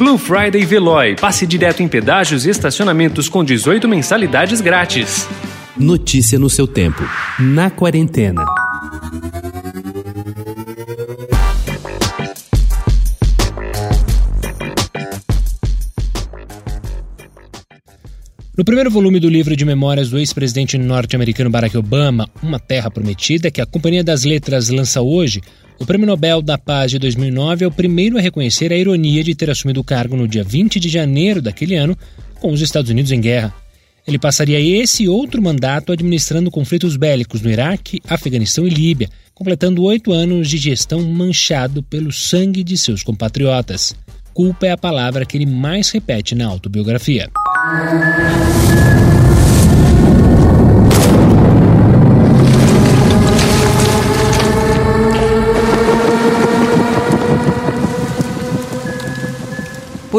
Blue Friday Veloy. Passe direto em pedágios e estacionamentos com 18 mensalidades grátis. Notícia no seu tempo. Na quarentena. No primeiro volume do livro de memórias do ex-presidente norte-americano Barack Obama, Uma Terra Prometida, que a Companhia das Letras lança hoje, o Prêmio Nobel da Paz de 2009 é o primeiro a reconhecer a ironia de ter assumido o cargo no dia 20 de janeiro daquele ano, com os Estados Unidos em guerra. Ele passaria esse outro mandato administrando conflitos bélicos no Iraque, Afeganistão e Líbia, completando oito anos de gestão manchado pelo sangue de seus compatriotas. Culpa é a palavra que ele mais repete na autobiografia.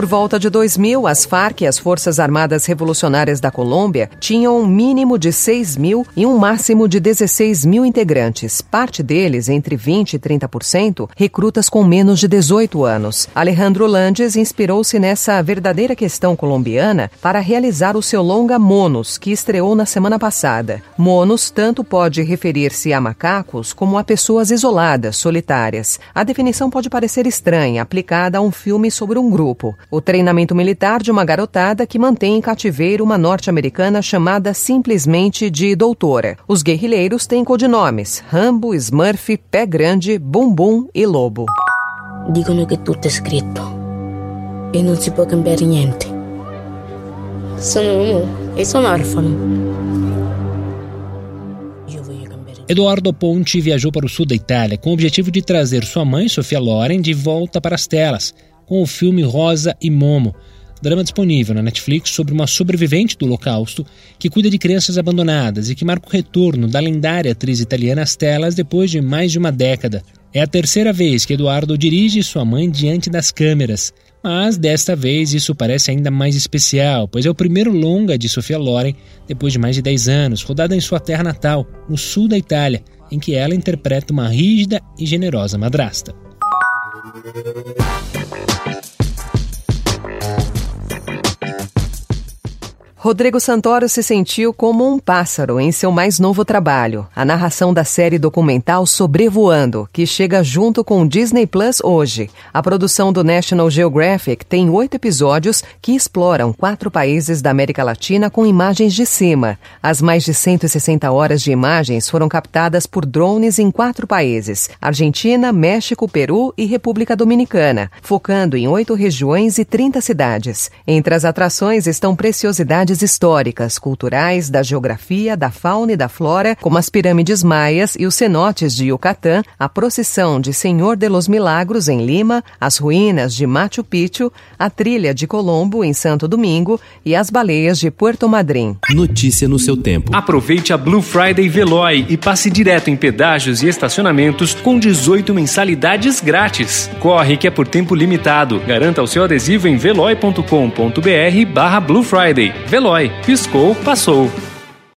Por volta de 2000, as Farc e as Forças Armadas Revolucionárias da Colômbia tinham um mínimo de 6 mil e um máximo de 16 mil integrantes, parte deles, entre 20% e 30%, recrutas com menos de 18 anos. Alejandro Landes inspirou-se nessa verdadeira questão colombiana para realizar o seu longa Monos, que estreou na semana passada. Monos tanto pode referir-se a macacos como a pessoas isoladas, solitárias. A definição pode parecer estranha, aplicada a um filme sobre um grupo o treinamento militar de uma garotada que mantém em cativeiro uma norte-americana chamada simplesmente de Doutora. Os guerrilheiros têm codinomes: Rambo, Smurf, Pé Grande, Bumbum e Lobo. Dicono che tutto è scritto e non si può cambiare niente. Sono uomo e sono orfano. Eduardo Ponte viajou para o sul da Itália com o objetivo de trazer sua mãe, Sofia Loren, de volta para as telas com o filme Rosa e Momo, drama disponível na Netflix sobre uma sobrevivente do Holocausto que cuida de crianças abandonadas e que marca o retorno da lendária atriz italiana às telas depois de mais de uma década. É a terceira vez que Eduardo dirige sua mãe diante das câmeras, mas desta vez isso parece ainda mais especial, pois é o primeiro longa de Sofia Loren depois de mais de 10 anos, rodada em sua terra natal, no sul da Itália, em que ela interpreta uma rígida e generosa madrasta. Rodrigo Santoro se sentiu como um pássaro em seu mais novo trabalho, a narração da série documental Sobrevoando, que chega junto com o Disney Plus hoje. A produção do National Geographic tem oito episódios que exploram quatro países da América Latina com imagens de cima. As mais de 160 horas de imagens foram captadas por drones em quatro países: Argentina, México, Peru e República Dominicana, focando em oito regiões e 30 cidades. Entre as atrações estão preciosidades históricas, culturais, da geografia, da fauna e da flora, como as pirâmides maias e os cenotes de Yucatán, a procissão de Senhor de los Milagros em Lima, as ruínas de Machu Picchu, a trilha de Colombo em Santo Domingo e as baleias de Puerto Madryn. Notícia no seu tempo. Aproveite a Blue Friday Veloy e passe direto em pedágios e estacionamentos com 18 mensalidades grátis. Corre que é por tempo limitado. Garanta o seu adesivo em veloy.com.br barra Blue Friday. Piscou, passou.